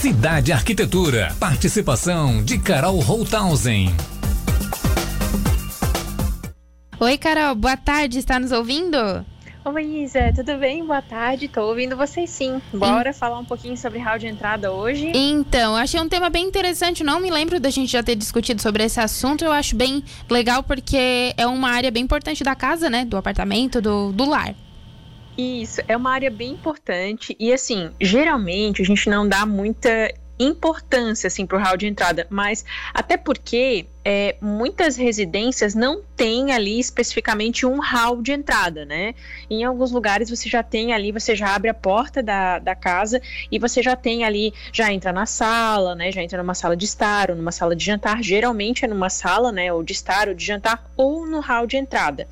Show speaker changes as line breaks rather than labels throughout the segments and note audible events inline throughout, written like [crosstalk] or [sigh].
Cidade Arquitetura. Participação de Carol Holthausen.
Oi, Carol, boa tarde, está nos ouvindo?
Oi, Isa, tudo bem? Boa tarde, estou ouvindo vocês sim. Bora falar um pouquinho sobre hall de entrada hoje?
Então, achei um tema bem interessante, não me lembro da gente já ter discutido sobre esse assunto, eu acho bem legal porque é uma área bem importante da casa, né, do apartamento, do, do lar.
Isso, é uma área bem importante. E assim, geralmente a gente não dá muita importância assim para o hall de entrada, mas até porque é, muitas residências não têm ali especificamente um hall de entrada, né? Em alguns lugares você já tem ali, você já abre a porta da, da casa e você já tem ali, já entra na sala, né? Já entra numa sala de estar ou numa sala de jantar. Geralmente é numa sala, né? Ou de estar ou de jantar ou no hall de entrada.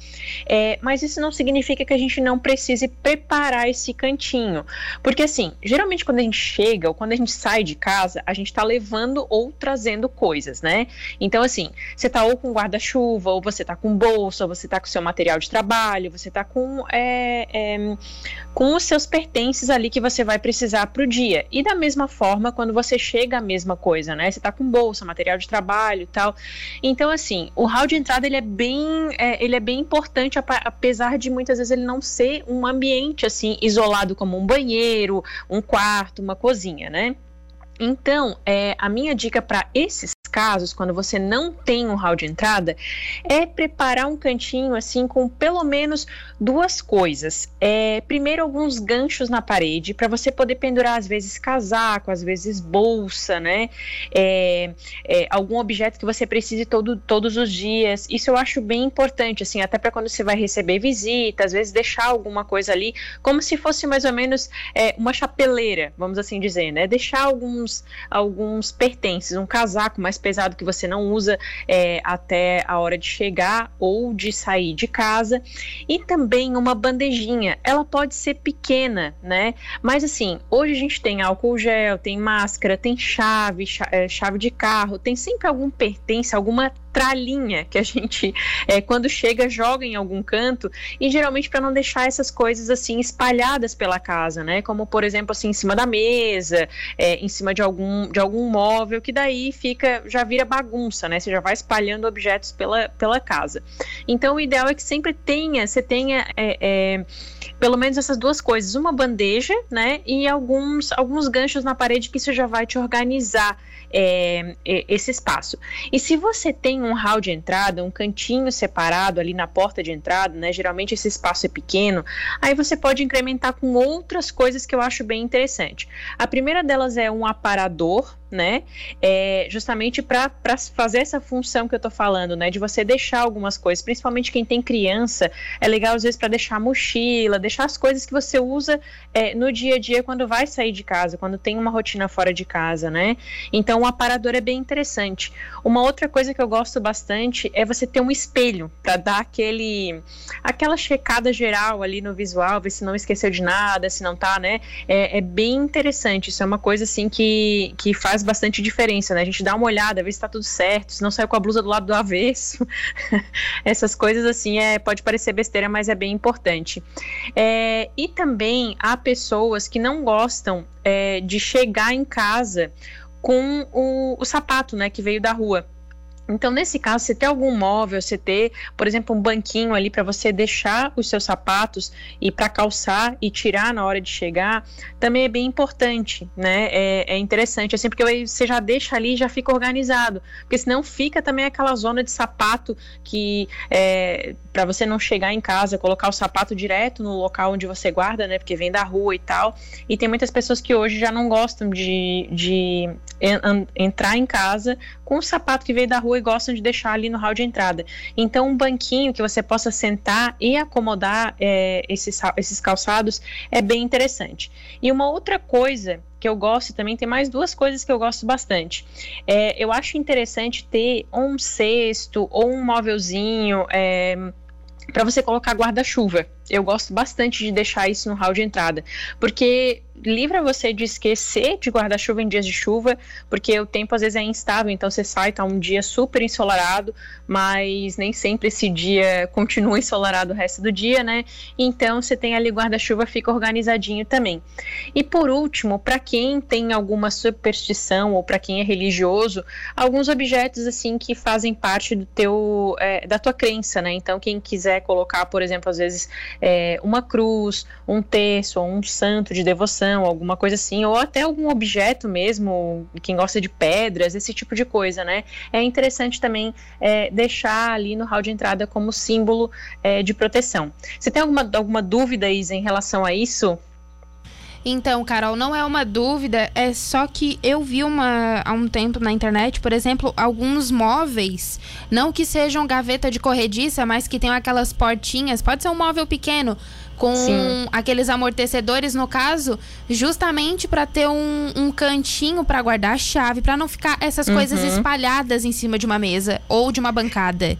É, mas isso não significa que a gente não precise preparar esse cantinho, porque assim, geralmente quando a gente chega ou quando a gente sai de casa, a gente está levando ou trazendo coisas, né? Então assim assim, você tá ou com guarda-chuva, ou você tá com bolsa, ou você tá com seu material de trabalho, você tá com, é, é, com os seus pertences ali que você vai precisar para o dia. E da mesma forma, quando você chega, a mesma coisa, né? Você tá com bolsa, material de trabalho e tal. Então, assim, o hall de entrada ele é bem, é, ele é bem importante, apesar de muitas vezes ele não ser um ambiente assim isolado como um banheiro, um quarto, uma cozinha, né? Então, é, a minha dica para esses casos, quando você não tem um hall de entrada, é preparar um cantinho assim com pelo menos duas coisas. É, primeiro, alguns ganchos na parede para você poder pendurar às vezes casaco, às vezes bolsa, né? É, é, algum objeto que você precise todo, todos os dias. Isso eu acho bem importante, assim, até para quando você vai receber visita, às vezes deixar alguma coisa ali, como se fosse mais ou menos é, uma chapeleira, vamos assim dizer, né? Deixar alguns, alguns pertences, um casaco mais pesado que você não usa é, até a hora de chegar ou de sair de casa. E também uma bandejinha. Ela pode ser pequena, né? Mas assim, hoje a gente tem álcool gel, tem máscara, tem chave, é, chave de carro, tem sempre algum pertence, alguma tralinha que a gente, é, quando chega, joga em algum canto, e geralmente para não deixar essas coisas assim espalhadas pela casa, né? Como, por exemplo, assim, em cima da mesa, é, em cima de algum, de algum móvel, que daí fica, já vira bagunça, né? Você já vai espalhando objetos pela, pela casa. Então, o ideal é que sempre tenha, você tenha. É, é pelo menos essas duas coisas, uma bandeja, né, e alguns, alguns ganchos na parede que isso já vai te organizar é, esse espaço. E se você tem um hall de entrada, um cantinho separado ali na porta de entrada, né, geralmente esse espaço é pequeno, aí você pode incrementar com outras coisas que eu acho bem interessante. A primeira delas é um aparador, né? É, justamente para fazer essa função que eu tô falando, né? De você deixar algumas coisas, principalmente quem tem criança, é legal às vezes para deixar mochila, deixar as coisas que você usa é, no dia a dia quando vai sair de casa, quando tem uma rotina fora de casa, né? Então o aparador é bem interessante. Uma outra coisa que eu gosto bastante é você ter um espelho para dar aquele aquela checada geral ali no visual, ver se não esqueceu de nada, se não tá, né? É, é bem interessante. Isso é uma coisa assim que, que faz faz bastante diferença, né? A gente dá uma olhada, ver se tá tudo certo, se não saiu com a blusa do lado do avesso. [laughs] Essas coisas, assim, é, pode parecer besteira, mas é bem importante. É, e também há pessoas que não gostam é, de chegar em casa com o, o sapato, né, que veio da rua. Então, nesse caso, você ter algum móvel, você ter, por exemplo, um banquinho ali para você deixar os seus sapatos e para calçar e tirar na hora de chegar, também é bem importante, né? É, é interessante, assim, porque você já deixa ali e já fica organizado, porque senão fica também aquela zona de sapato que é, para você não chegar em casa, colocar o sapato direto no local onde você guarda, né? Porque vem da rua e tal. E tem muitas pessoas que hoje já não gostam de, de en entrar em casa com o sapato que veio da rua e gostam de deixar ali no hall de entrada. Então, um banquinho que você possa sentar e acomodar é, esses, esses calçados é bem interessante. E uma outra coisa que eu gosto também, tem mais duas coisas que eu gosto bastante. É, eu acho interessante ter um cesto ou um móvelzinho é, para você colocar guarda-chuva eu gosto bastante de deixar isso no hall de entrada, porque livra você de esquecer de guarda-chuva em dias de chuva, porque o tempo às vezes é instável, então você sai, tá um dia super ensolarado, mas nem sempre esse dia [laughs] continua ensolarado o resto do dia, né? Então você tem ali guarda-chuva, fica organizadinho também. E por último, para quem tem alguma superstição ou para quem é religioso, alguns objetos assim que fazem parte do teu é, da tua crença, né? Então quem quiser colocar, por exemplo, às vezes é, uma cruz, um terço ou um santo de devoção alguma coisa assim, ou até algum objeto mesmo, quem gosta de pedras, esse tipo de coisa, né? É interessante também é, deixar ali no hall de entrada como símbolo é, de proteção. Você tem alguma, alguma dúvida, Isa, em relação a isso?
Então, Carol, não é uma dúvida, é só que eu vi uma, há um tempo na internet, por exemplo, alguns móveis, não que sejam gaveta de corrediça, mas que tenham aquelas portinhas, pode ser um móvel pequeno, com Sim. aqueles amortecedores, no caso, justamente para ter um, um cantinho para guardar a chave, para não ficar essas uhum. coisas espalhadas em cima de uma mesa ou de uma bancada.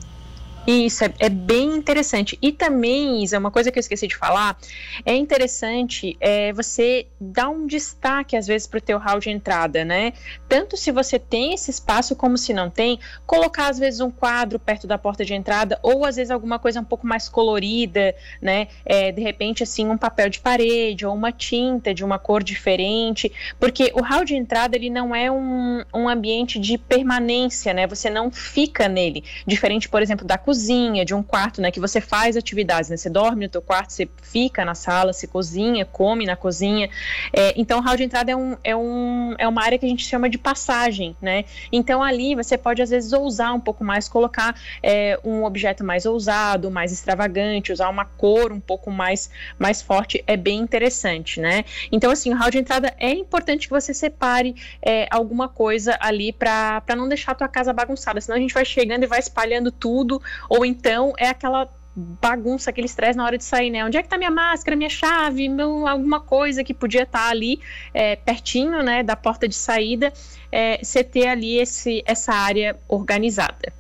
Isso, é, é, bem interessante. E também, Isa, uma coisa que eu esqueci de falar, é interessante é, você dar um destaque, às vezes, para o teu hall de entrada, né? Tanto se você tem esse espaço, como se não tem, colocar, às vezes, um quadro perto da porta de entrada, ou, às vezes, alguma coisa um pouco mais colorida, né? É, de repente, assim, um papel de parede, ou uma tinta de uma cor diferente, porque o hall de entrada, ele não é um, um ambiente de permanência, né? Você não fica nele, diferente, por exemplo, da cozinha, cozinha, de um quarto, né, que você faz atividades, né, você dorme no teu quarto, você fica na sala, você cozinha, come na cozinha, é, então o hall de entrada é, um, é, um, é uma área que a gente chama de passagem, né, então ali você pode às vezes ousar um pouco mais, colocar é, um objeto mais ousado, mais extravagante, usar uma cor um pouco mais, mais forte, é bem interessante, né, então assim, o hall de entrada é importante que você separe é, alguma coisa ali para não deixar a tua casa bagunçada, senão a gente vai chegando e vai espalhando tudo, ou então é aquela bagunça, aquele estresse na hora de sair, né? Onde é que tá minha máscara, minha chave, meu, alguma coisa que podia estar tá ali é, pertinho, né, da porta de saída, é, você ter ali esse, essa área organizada.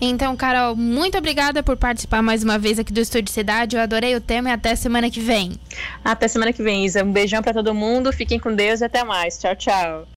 Então, Carol, muito obrigada por participar mais uma vez aqui do Estúdio Cidade. Eu adorei o tema e até semana que vem.
Até semana que vem, Isa. Um beijão para todo mundo. Fiquem com Deus e até mais. Tchau, tchau.